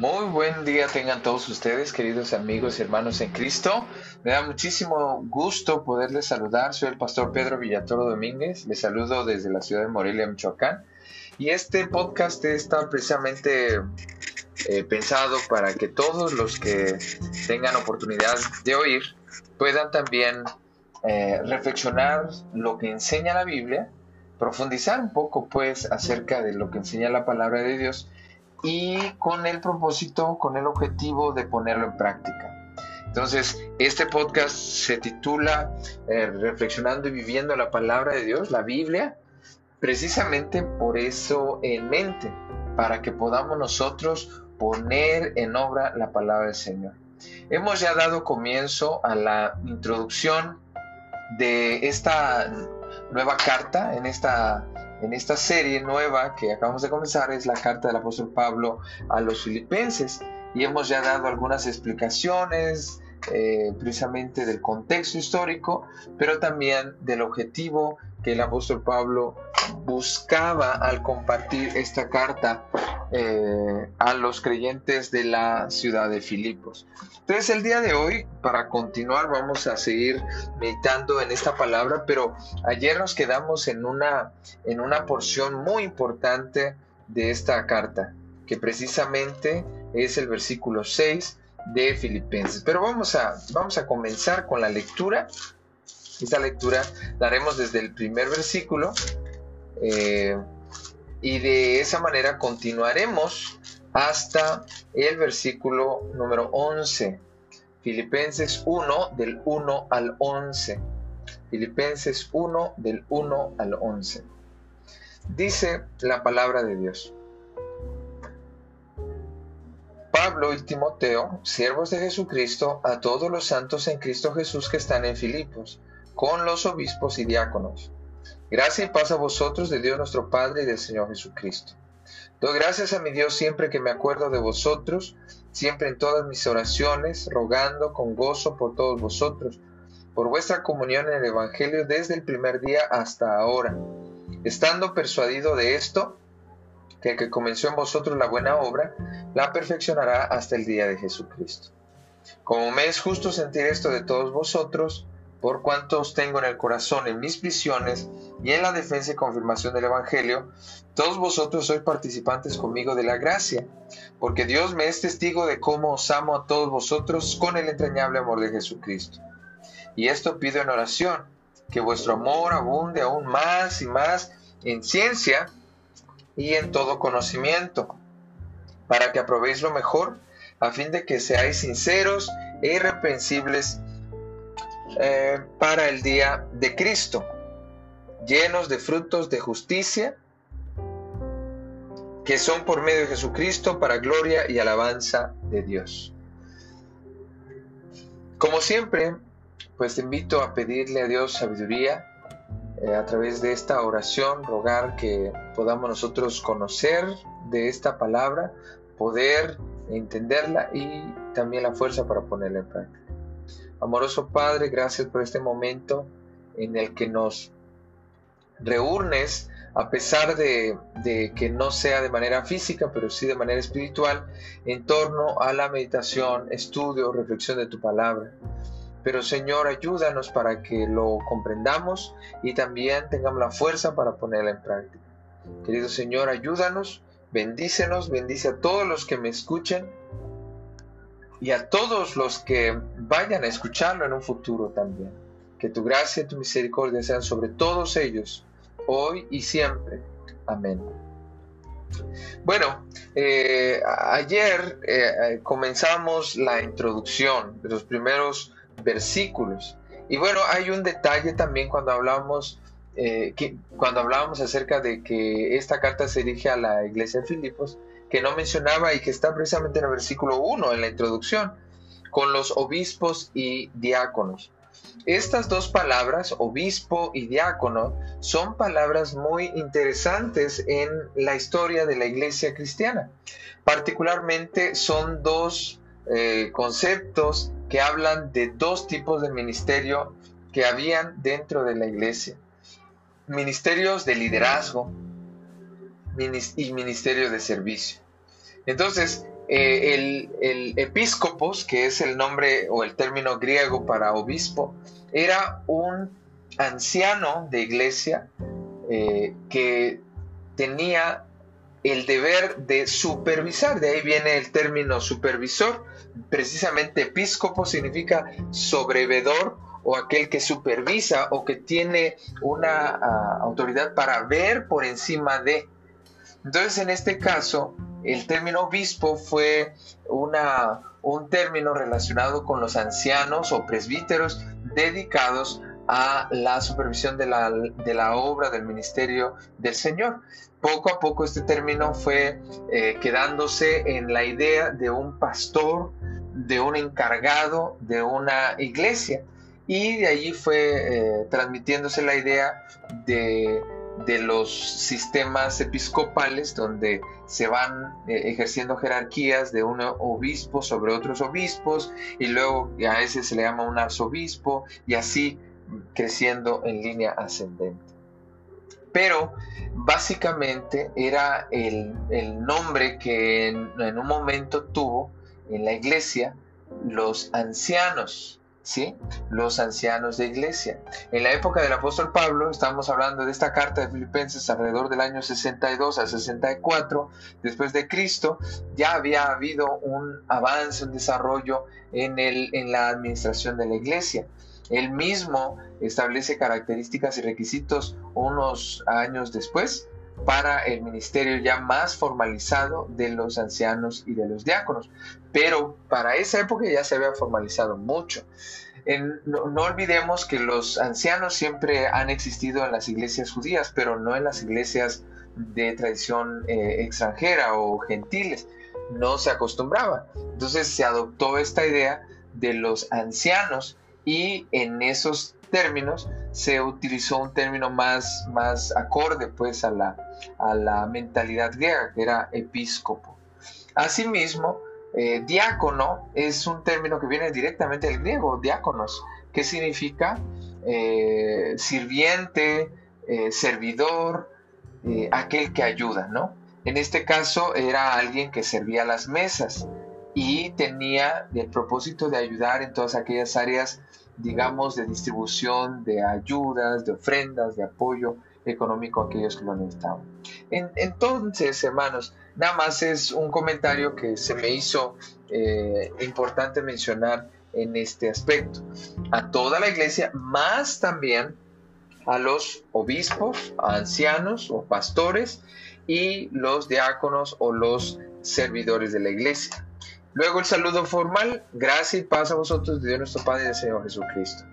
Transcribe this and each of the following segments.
Muy buen día tengan todos ustedes, queridos amigos y hermanos en Cristo. Me da muchísimo gusto poderles saludar. Soy el pastor Pedro Villatoro Domínguez. Les saludo desde la ciudad de Morelia, Michoacán. Y este podcast está precisamente eh, pensado para que todos los que tengan oportunidad de oír puedan también eh, reflexionar lo que enseña la Biblia, profundizar un poco pues acerca de lo que enseña la palabra de Dios y con el propósito, con el objetivo de ponerlo en práctica. Entonces, este podcast se titula eh, Reflexionando y viviendo la palabra de Dios, la Biblia, precisamente por eso en mente, para que podamos nosotros poner en obra la palabra del Señor. Hemos ya dado comienzo a la introducción de esta nueva carta, en esta en esta serie nueva que acabamos de comenzar es la carta del apóstol Pablo a los filipenses. Y hemos ya dado algunas explicaciones eh, precisamente del contexto histórico, pero también del objetivo que el apóstol Pablo buscaba al compartir esta carta eh, a los creyentes de la ciudad de Filipos. Entonces el día de hoy, para continuar, vamos a seguir meditando en esta palabra, pero ayer nos quedamos en una, en una porción muy importante de esta carta, que precisamente es el versículo 6 de Filipenses. Pero vamos a, vamos a comenzar con la lectura. Esta lectura la haremos desde el primer versículo eh, y de esa manera continuaremos hasta el versículo número 11. Filipenses 1 del 1 al 11. Filipenses 1 del 1 al 11. Dice la palabra de Dios. Pablo y Timoteo, siervos de Jesucristo, a todos los santos en Cristo Jesús que están en Filipos, con los obispos y diáconos. Gracia y paz a vosotros de Dios nuestro Padre y del Señor Jesucristo. Doy gracias a mi Dios siempre que me acuerdo de vosotros, siempre en todas mis oraciones, rogando con gozo por todos vosotros, por vuestra comunión en el Evangelio desde el primer día hasta ahora, estando persuadido de esto, que el que comenzó en vosotros la buena obra, la perfeccionará hasta el día de Jesucristo. Como me es justo sentir esto de todos vosotros, por cuanto os tengo en el corazón en mis prisiones y en la defensa y confirmación del Evangelio, todos vosotros sois participantes conmigo de la gracia, porque Dios me es testigo de cómo os amo a todos vosotros con el entrañable amor de Jesucristo. Y esto pido en oración, que vuestro amor abunde aún más y más en ciencia y en todo conocimiento, para que aprobéis lo mejor, a fin de que seáis sinceros e irreprensibles eh, para el día de Cristo, llenos de frutos de justicia que son por medio de Jesucristo para gloria y alabanza de Dios. Como siempre, pues te invito a pedirle a Dios sabiduría eh, a través de esta oración, rogar que podamos nosotros conocer de esta palabra, poder entenderla y también la fuerza para ponerla en práctica. Amoroso Padre, gracias por este momento en el que nos reúnes a pesar de, que no sea de manera física, pero sí de manera espiritual, en torno a la meditación, estudio, reflexión de tu palabra. Pero Señor, ayúdanos para que lo comprendamos y también tengamos la fuerza para ponerla en práctica. Querido Señor, ayúdanos, bendícenos, bendice a todos los que me escuchen y a todos los que vayan a escucharlo en un futuro también. Que tu gracia y tu misericordia sean sobre todos ellos, hoy y siempre. Amén. Bueno, eh, ayer eh, eh, comenzamos la introducción de los primeros versículos. Y bueno, hay un detalle también cuando hablamos, que, cuando hablábamos acerca de que esta carta se dirige a la iglesia de Filipos, que no mencionaba y que está precisamente en el versículo 1, en la introducción, con los obispos y diáconos. Estas dos palabras, obispo y diácono, son palabras muy interesantes en la historia de la iglesia cristiana. Particularmente son dos eh, conceptos que hablan de dos tipos de ministerio que habían dentro de la iglesia. Ministerios de liderazgo y ministerio de servicio. Entonces, eh, el, episcopos, que es el nombre o el término griego para obispo, era un anciano de iglesia eh, que tenía el deber de supervisar, de ahí viene el término supervisor, precisamente episcopo significa sobrevedor o aquel que supervisa o que tiene una ah, autoridad para ver por encima de. Entonces, en este caso, el término obispo fue una, un término relacionado con los ancianos o presbíteros dedicados a la supervisión de la, de la obra del ministerio del Señor. Poco a poco este término fue eh, quedándose en la idea de un pastor, de un encargado de una iglesia. Y de allí fue eh, transmitiéndose la idea de, de, los sistemas episcopales donde se van eh, ejerciendo jerarquías de un obispo sobre otros obispos y luego a ese se le llama un arzobispo y así creciendo en línea ascendente. Pero básicamente era el, nombre que en, un momento tuvo en la iglesia los ancianos, ¿sí? Los ancianos de iglesia. En la época del apóstol Pablo, estamos hablando de esta carta de Filipenses alrededor del año 62 a 64 después de Cristo, ya había habido un avance, un desarrollo en, el, en la administración de la iglesia. Él mismo establece características y requisitos unos años después para el ministerio ya más formalizado de los ancianos y de los diáconos. Pero para esa época ya se había formalizado mucho. no, olvidemos que los ancianos siempre han existido en las iglesias judías, pero no en las iglesias de tradición eh, extranjera o gentiles. No se acostumbraba. Entonces se adoptó esta idea de los ancianos y en esos términos se utilizó un término más, más acorde pues a la, a la mentalidad griega, que era episcopo. Asimismo, eh, diácono es un término que viene directamente del griego, diáconos, que significa eh, sirviente, eh, servidor, aquel que ayuda, ¿no? En este caso era alguien que servía las mesas y tenía el propósito de ayudar en todas aquellas áreas digamos, de distribución de ayudas, de ofrendas, de apoyo económico a aquellos que lo necesitaban. entonces, hermanos, nada más es un comentario que se me hizo eh, importante mencionar en este aspecto. A toda la iglesia, más también a los obispos, ancianos o pastores y los diáconos o los servidores de la iglesia. Luego el saludo formal, gracias y paz a vosotros Dios nuestro Padre y del Señor Jesucristo.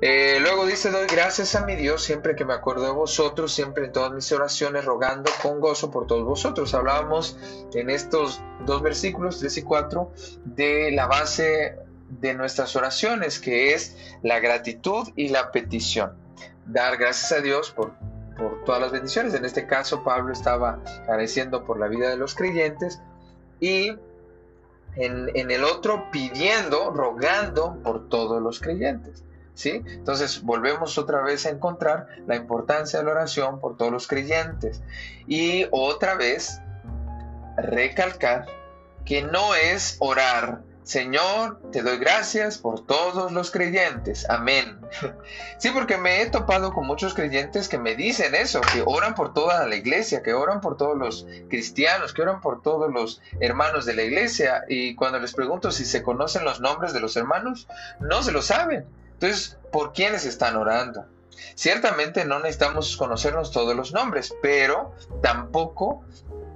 Eh, luego dice, doy gracias a mi Dios siempre que me acuerdo de vosotros, siempre en todas mis oraciones, rogando con gozo por todos vosotros. Hablábamos en estos dos versículos, 3 y 4, de la base de nuestras oraciones, que es la gratitud y la petición. Dar gracias a Dios por, por todas las bendiciones. En este caso, Pablo estaba agradeciendo por la vida de los creyentes y en, el otro pidiendo, rogando por todos los creyentes. ¿Sí? Entonces volvemos otra vez a encontrar la importancia de la oración por todos los creyentes. Y otra vez recalcar que no es orar Señor, te doy gracias por todos los creyentes. Amén. Sí, porque me he topado con muchos creyentes que me dicen eso, que oran por toda la iglesia, que oran por todos los cristianos, que oran por todos los hermanos de la iglesia. Y cuando les pregunto si se conocen los nombres de los hermanos, no se lo saben. Entonces, ¿por quiénes están orando? Ciertamente no necesitamos conocernos todos los nombres, pero tampoco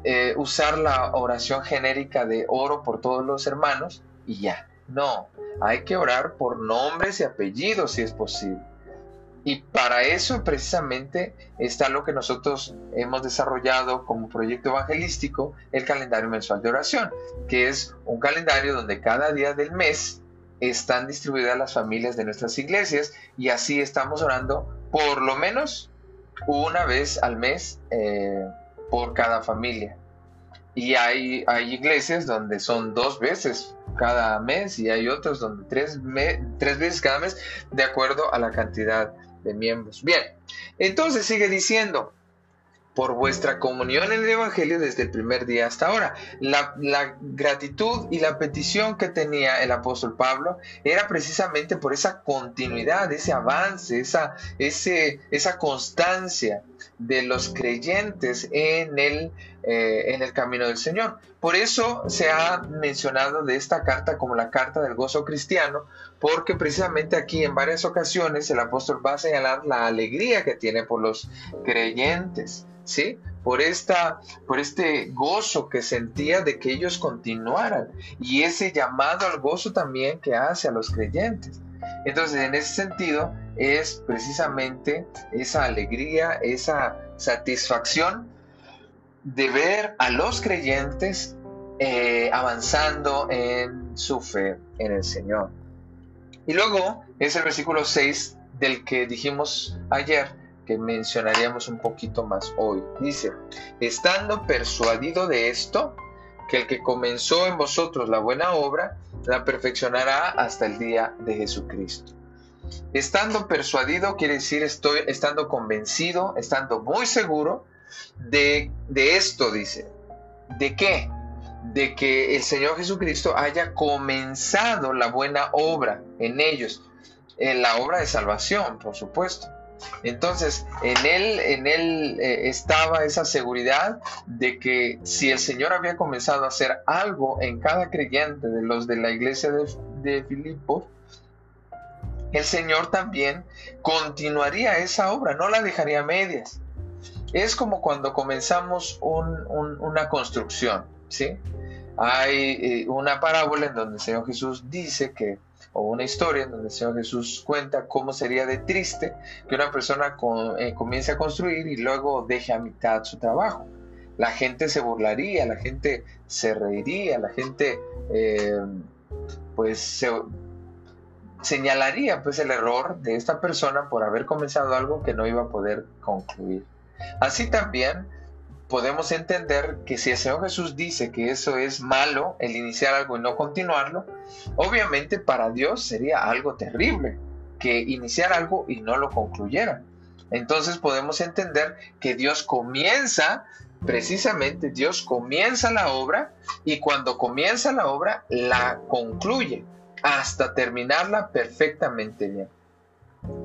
eh, usar la oración genérica de oro por todos los hermanos y ya. No, hay que orar por nombres y apellidos si es posible. Y para eso precisamente está lo que nosotros hemos desarrollado como proyecto evangelístico, el calendario mensual de oración, que es un calendario donde cada día del mes están distribuidas las familias de nuestras iglesias y así estamos orando por lo menos una vez al mes eh, por cada familia. Y hay, hay iglesias donde son dos veces cada mes y hay otros donde tres, tres veces cada mes de acuerdo a la cantidad de miembros. Bien, entonces sigue diciendo, por vuestra comunión en el Evangelio desde el primer día hasta ahora. La, gratitud y la petición que tenía el apóstol Pablo era precisamente por esa continuidad, ese avance, esa, esa constancia de los creyentes en el, eh, en el camino del Señor. Por eso se ha mencionado de esta carta como la carta del gozo cristiano, porque precisamente aquí en varias ocasiones el apóstol va a señalar la alegría que tiene por los creyentes. ¿sí? Por, esta, por este gozo que sentía de que ellos continuaran y ese llamado al gozo también que hace a los creyentes. Entonces, en ese sentido, es precisamente esa alegría, esa satisfacción de ver a los creyentes eh, avanzando en su fe en el Señor. Y luego es el versículo 6 del que dijimos ayer, que mencionaríamos un poquito más hoy. Dice, estando persuadido de esto, que el que comenzó en vosotros la buena obra, la perfeccionará hasta el día de Jesucristo. Estando persuadido quiere decir estoy estando convencido, estando muy seguro de, de esto, dice. ¿De qué? De que el Señor Jesucristo haya comenzado la buena obra en ellos, en la obra de salvación, por supuesto. Entonces, en él, en él eh, estaba esa seguridad de que si el Señor había comenzado a hacer algo en cada creyente de los de la iglesia de, de Filipos, el Señor también continuaría esa obra, no la dejaría a medias. Es como cuando comenzamos una construcción, ¿sí? Hay eh, una parábola en donde el Señor Jesús dice que o una historia en donde el Señor Jesús cuenta cómo sería de triste que una persona eh, comience a construir y luego deje a mitad su trabajo. La gente se burlaría, la gente se reiría, la gente eh, pues señalaría pues el error de esta persona por haber comenzado algo que no iba a poder concluir. Así también podemos entender que si el Señor Jesús dice que eso es malo, el iniciar algo y no continuarlo, obviamente para Dios sería algo terrible que iniciar algo y no lo concluyera. Entonces podemos entender que Dios comienza, precisamente Dios comienza la obra y cuando comienza la obra la concluye hasta terminarla perfectamente bien.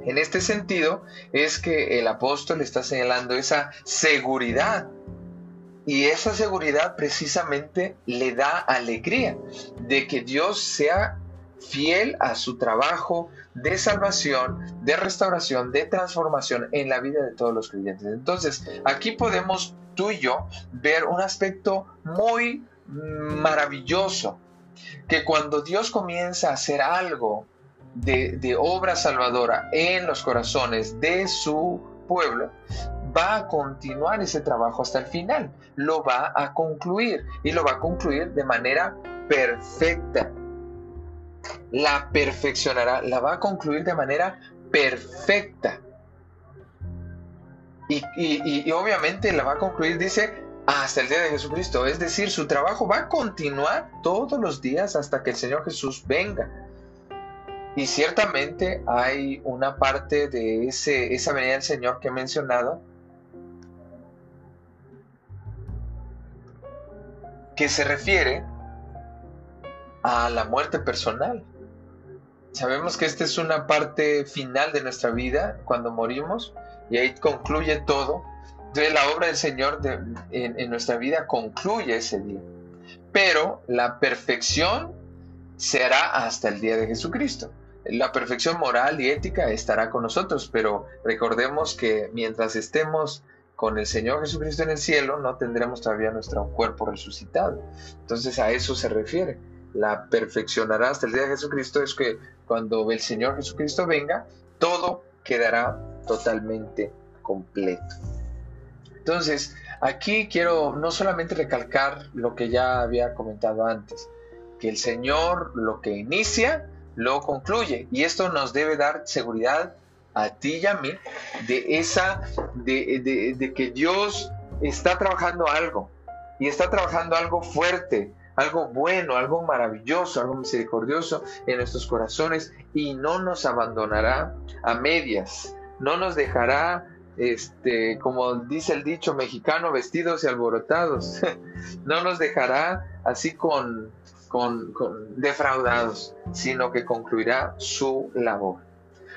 En este sentido es que el apóstol está señalando esa seguridad y esa seguridad precisamente le da alegría de que Dios sea fiel a su trabajo de salvación, de restauración, de transformación en la vida de todos los creyentes. Entonces, aquí podemos tú y yo ver un aspecto muy maravilloso, que cuando Dios comienza a hacer algo de, obra salvadora en los corazones de su pueblo, va a continuar ese trabajo hasta el final, lo va a concluir y lo va a concluir de manera perfecta. La perfeccionará, la va a concluir de manera perfecta. Y, obviamente la va a concluir, dice, hasta el día de Jesucristo. Es decir, su trabajo va a continuar todos los días hasta que el Señor Jesús venga. Y ciertamente hay una parte de ese, esa venida del Señor que he mencionado que se refiere a la muerte personal. Sabemos que esta es una parte final de nuestra vida cuando morimos y ahí concluye todo. Entonces la obra del Señor en, nuestra vida concluye ese día. Pero la perfección será hasta el día de Jesucristo. La perfección moral y ética estará con nosotros, pero recordemos que mientras estemos con el Señor Jesucristo en el cielo no tendremos todavía nuestro cuerpo resucitado. Entonces a eso se refiere. La perfeccionará hasta el día de Jesucristo es que cuando el Señor Jesucristo venga, todo quedará totalmente completo. Entonces, aquí quiero no solamente recalcar lo que ya había comentado antes, que el Señor lo que inicia, lo concluye. Y esto nos debe dar seguridad a ti y a mí de esa, de, de, que Dios está trabajando algo y está trabajando algo fuerte, algo bueno, algo maravilloso, algo misericordioso en nuestros corazones y no nos abandonará a medias, no nos dejará este, como dice el dicho mexicano, vestidos y alborotados. no nos dejará así con, defraudados, sino que concluirá su labor.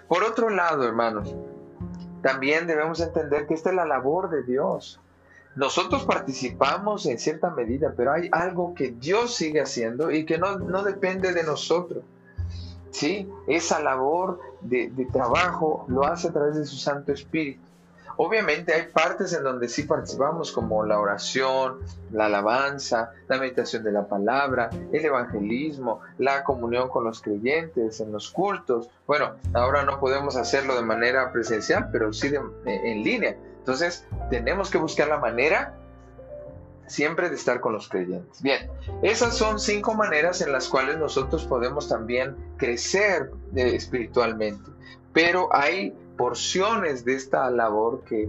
Por otro lado, hermanos, también debemos entender que esta es la labor de Dios. Nosotros participamos en cierta medida, pero hay algo que Dios sigue haciendo y que no, no depende de nosotros. ¿Sí? Esa labor de, de trabajo lo hace a través de su Santo Espíritu. Obviamente hay partes en donde sí participamos, como la oración, la alabanza, la meditación de la palabra, el evangelismo, la comunión con los creyentes, en los cultos. Bueno, ahora no podemos hacerlo de manera presencial, pero sí en línea. Entonces, tenemos que buscar la manera siempre de estar con los creyentes. Bien, esas son cinco maneras en las cuales nosotros podemos también crecer eh, espiritualmente. Pero hay porciones de esta labor que,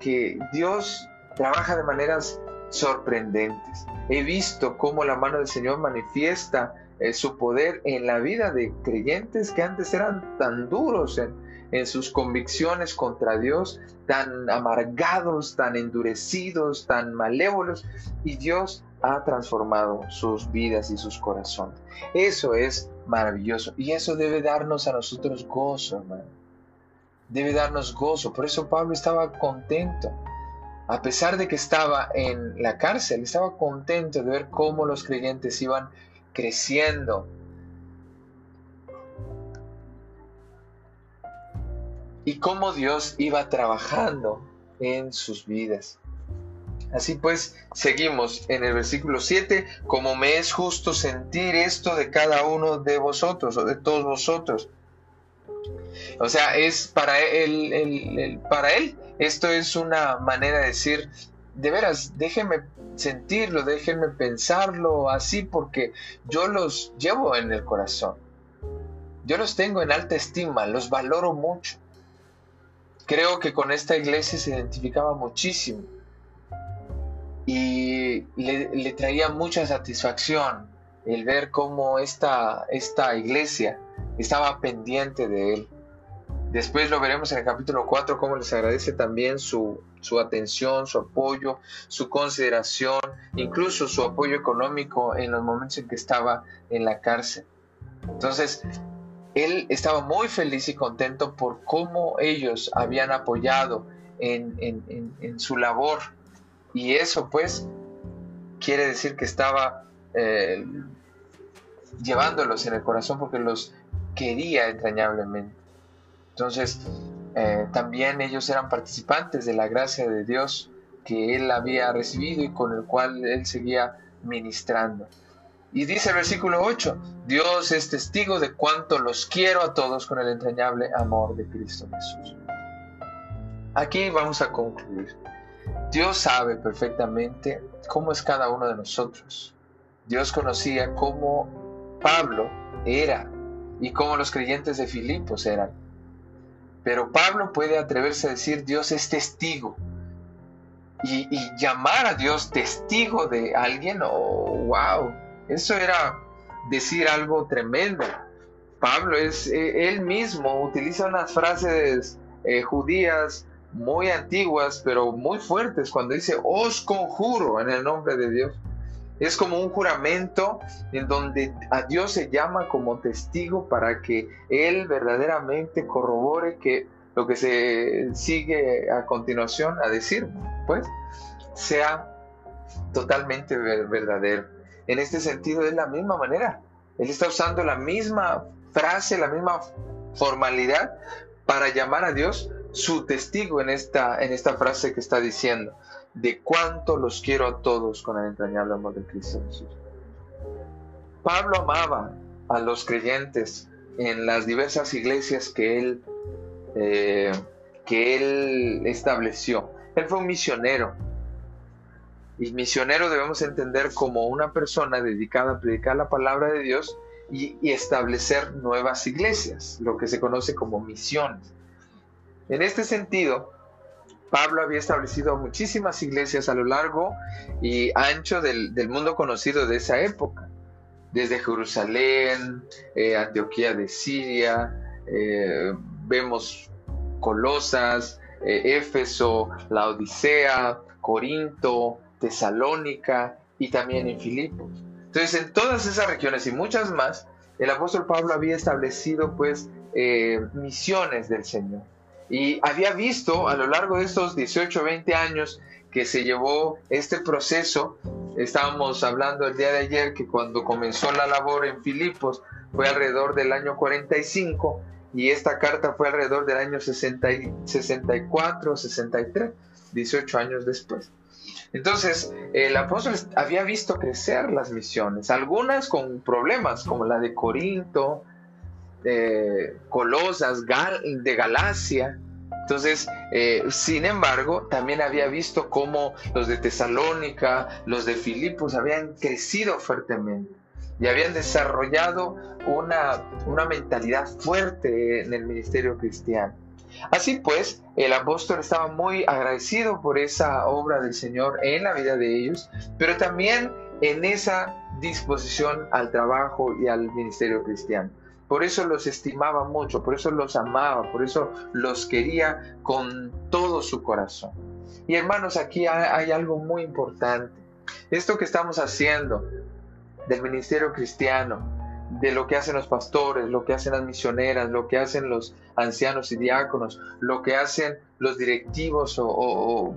que, Dios trabaja de maneras sorprendentes. He visto cómo la mano del Señor manifiesta eh, su poder en la vida de creyentes que antes eran tan duros en, en, sus convicciones contra Dios, tan amargados, tan endurecidos, tan malévolos, y Dios ha transformado sus vidas y sus corazones. Eso es maravilloso y eso debe darnos a nosotros gozo, hermano debe darnos gozo. Por eso Pablo estaba contento. A pesar de que estaba en la cárcel, estaba contento de ver cómo los creyentes iban creciendo. Y cómo Dios iba trabajando en sus vidas. Así pues, seguimos en el versículo 7, como me es justo sentir esto de cada uno de vosotros o de todos vosotros o sea, es para él, para él, esto es una manera de decir, de veras, déjenme sentirlo, déjenme pensarlo así, porque yo los llevo en el corazón. Yo los tengo en alta estima, los valoro mucho. Creo que con esta iglesia se identificaba muchísimo y le, traía mucha satisfacción el ver cómo esta, esta iglesia estaba pendiente de él. Después lo veremos en el capítulo 4, cómo les agradece también su, su atención, su apoyo, su consideración, incluso su apoyo económico en los momentos en que estaba en la cárcel. Entonces, él estaba muy feliz y contento por cómo ellos habían apoyado en, en, en, su labor. Y eso pues quiere decir que estaba eh, llevándolos en el corazón porque los quería entrañablemente. Entonces, eh, también ellos eran participantes de la gracia de Dios que él había recibido y con el cual él seguía ministrando. Y dice el versículo 8, Dios es testigo de cuánto los quiero a todos con el entrañable amor de Cristo Jesús. Aquí vamos a concluir. Dios sabe perfectamente cómo es cada uno de nosotros. Dios conocía cómo Pablo era y cómo los creyentes de Filipos eran. Pero Pablo puede atreverse a decir Dios es testigo. Y, llamar a Dios testigo de alguien, oh, wow, eso era decir algo tremendo. Pablo es, eh, él mismo utiliza unas frases eh, judías muy antiguas, pero muy fuertes, cuando dice, os conjuro en el nombre de Dios. Es como un juramento en donde a Dios se llama como testigo para que Él verdaderamente corrobore que lo que se sigue a continuación a decir, pues, sea totalmente verdadero. En este sentido, es la misma manera. Él está usando la misma frase, la misma formalidad para llamar a Dios su testigo en esta, en esta frase que está diciendo de cuánto los quiero a todos con el entrañable amor de Cristo Jesús. Pablo amaba a los creyentes en las diversas iglesias que él, eh, que él estableció. Él fue un misionero. Y misionero debemos entender como una persona dedicada a predicar la palabra de Dios y, y establecer nuevas iglesias, lo que se conoce como misiones. En este sentido, Pablo había establecido muchísimas iglesias a lo largo y ancho del, mundo conocido de esa época, desde Jerusalén, eh, Antioquía de Siria, eh, vemos Colosas, eh, Éfeso, la Odisea, Corinto, Tesalónica y también en Filipos. Entonces, en todas esas regiones y muchas más, el apóstol Pablo había establecido pues misiones del Señor. Y había visto a lo largo de estos 18, 20 años que se llevó este proceso, estábamos hablando el día de ayer que cuando comenzó la labor en Filipos fue alrededor del año 45 y esta carta fue alrededor del año 60, 64, 63, 18 años después. Entonces, el apóstol había visto crecer las misiones, algunas con problemas, como la de Corinto, de Colosas, de Galacia. Entonces, eh, sin embargo, también había visto cómo los de Tesalónica, los de Filipos habían crecido fuertemente y habían desarrollado una, una mentalidad fuerte en el ministerio cristiano. Así pues, el apóstol estaba muy agradecido por esa obra del Señor en la vida de ellos, pero también en esa disposición al trabajo y al ministerio cristiano. Por eso los estimaba mucho, por eso los amaba, por eso los quería con todo su corazón. Y hermanos, aquí hay algo muy importante. Esto que estamos haciendo del ministerio cristiano, de lo que hacen los pastores, lo que hacen las misioneras, lo que hacen los ancianos y diáconos, lo que hacen los directivos o,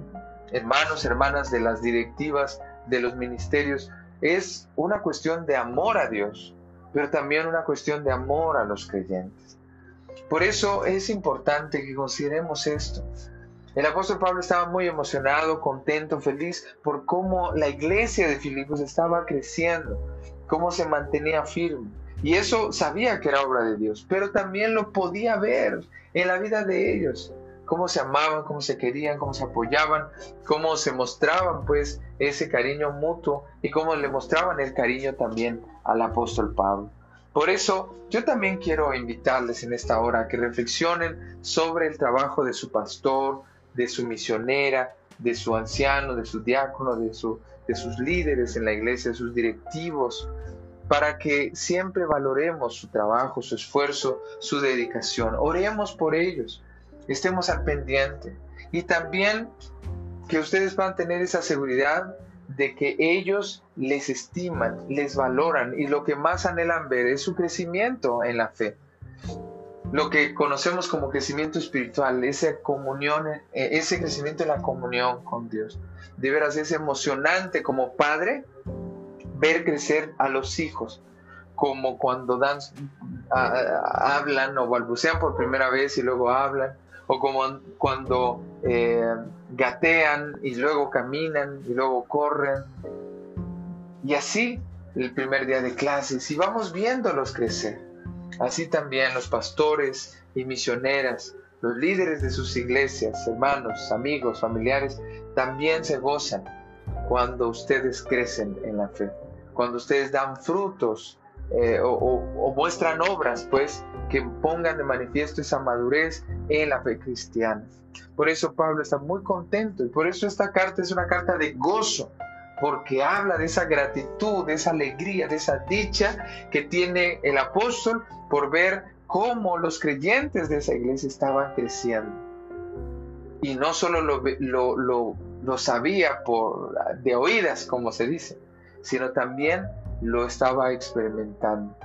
hermanos, hermanas de las directivas de los ministerios, es una cuestión de amor a Dios, pero también una cuestión de amor a los creyentes. Por eso es importante que consideremos esto. El apóstol Pablo estaba muy emocionado, contento, feliz por cómo la iglesia de Filipos estaba creciendo, cómo se mantenía firme. Y eso sabía que era obra de Dios, pero también lo podía ver en la vida de ellos, cómo se amaban, cómo se querían, cómo se apoyaban, cómo se mostraban pues ese cariño mutuo y cómo le mostraban el cariño también al apóstol Pablo. Por eso yo también quiero invitarles en esta hora a que reflexionen sobre el trabajo de su pastor, de su misionera, de su anciano, de su diácono, de, de sus líderes en la iglesia, de sus directivos, para que siempre valoremos su trabajo, su esfuerzo, su dedicación. Oremos por ellos, estemos al pendiente y también que ustedes van tener esa seguridad de que ellos les estiman, les valoran y lo que más anhelan ver es su crecimiento en la fe. Lo que conocemos como crecimiento espiritual, esa comunión, eh, ese crecimiento en la comunión con Dios. De veras es emocionante como padre ver crecer a los hijos, como cuando dan, hablan o balbucean por primera vez y luego hablan, o como cuando eh, gatean y luego caminan y luego corren. Y así el primer día de clases y vamos viéndolos crecer. Así también los pastores y misioneras, los líderes de sus iglesias, hermanos, amigos, familiares, también se gozan cuando ustedes crecen en la fe cuando ustedes dan frutos eh, o, muestran obras, pues, que pongan de manifiesto esa madurez en la fe cristiana. Por eso Pablo está muy contento y por eso esta carta es una carta de gozo, porque habla de esa gratitud, de esa alegría, de esa dicha que tiene el apóstol por ver cómo los creyentes de esa iglesia estaban creciendo. Y no solo lo, lo, lo sabía por, de oídas, como se dice, sino también lo estaba experimentando.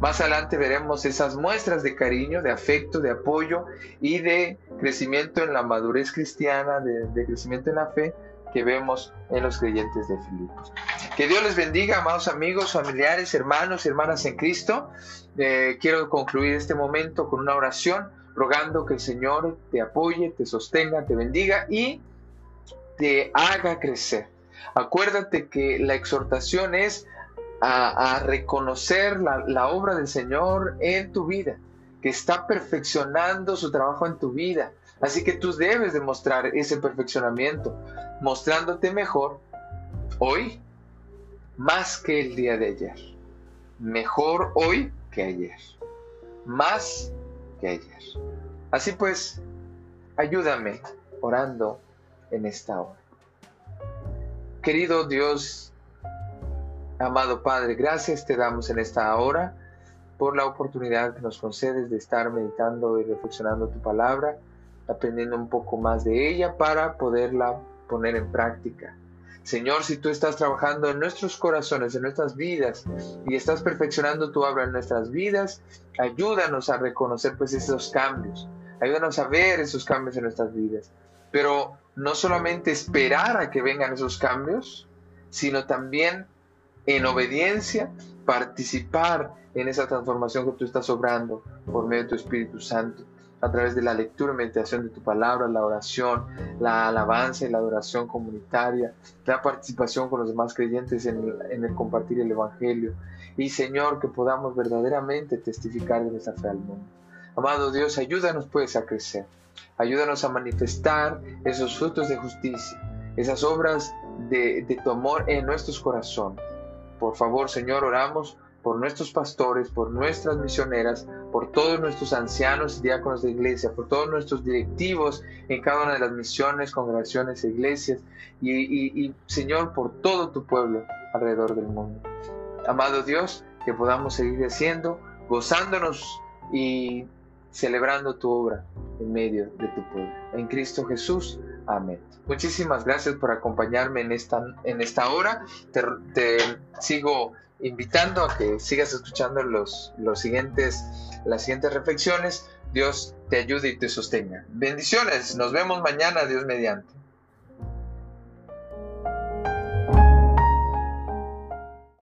Más adelante veremos esas muestras de cariño, de afecto, de apoyo y de crecimiento en la madurez cristiana, de, crecimiento en la fe que vemos en los creyentes de Filipos. Que Dios les bendiga, amados amigos, familiares, hermanos y hermanas en Cristo. Eh, quiero concluir este momento con una oración, rogando que el Señor te apoye, te sostenga, te bendiga y te haga crecer Acuérdate que la exhortación es a, reconocer la, la obra del Señor en tu vida, que está perfeccionando su trabajo en tu vida. Así que tú debes demostrar ese perfeccionamiento, mostrándote mejor hoy más que el día de ayer. Mejor hoy que ayer. Más que ayer. Así pues, ayúdame orando en esta hora. Querido Dios, amado Padre, gracias te damos en esta hora por la oportunidad que nos concedes de estar meditando y reflexionando tu palabra. aprendiendo un poco más de ella para poderla poner en práctica. Señor, si tú estás trabajando en nuestros corazones, en nuestras vidas, y estás perfeccionando tu obra en nuestras vidas, ayúdanos a reconocer pues esos cambios. Ayúdanos a ver esos cambios en nuestras vidas. Pero no solamente esperar a que vengan esos cambios, sino también en obediencia participar en esa transformación que tú estás obrando por medio de tu Espíritu Santo, a través de la lectura y meditación de tu palabra, la oración, la alabanza y la adoración comunitaria, la participación con los demás creyentes en el, compartir el Evangelio. Y Señor, que podamos verdaderamente testificar de nuestra fe al mundo. Amado Dios, ayúdanos pues a crecer. Ayúdanos a manifestar esos frutos de justicia, esas obras de, de tu amor en nuestros corazones por favor, Señor, oramos por nuestros pastores, por nuestras misioneras, por todos nuestros ancianos y diáconos de iglesia, por todos nuestros directivos en cada una de las misiones, congregaciones e iglesias, y, Señor, por todo tu pueblo alrededor del mundo. Amado Dios, que podamos seguir haciendo, gozándonos y celebrando tu obra en medio de tu pueblo. En Cristo Jesús. Amén. Muchísimas gracias por acompañarme en esta, en esta hora. Te, sigo invitando a que sigas escuchando los, los siguientes, las siguientes reflexiones. Dios te ayude y te sostenga. Bendiciones. Nos vemos mañana, Dios mediante.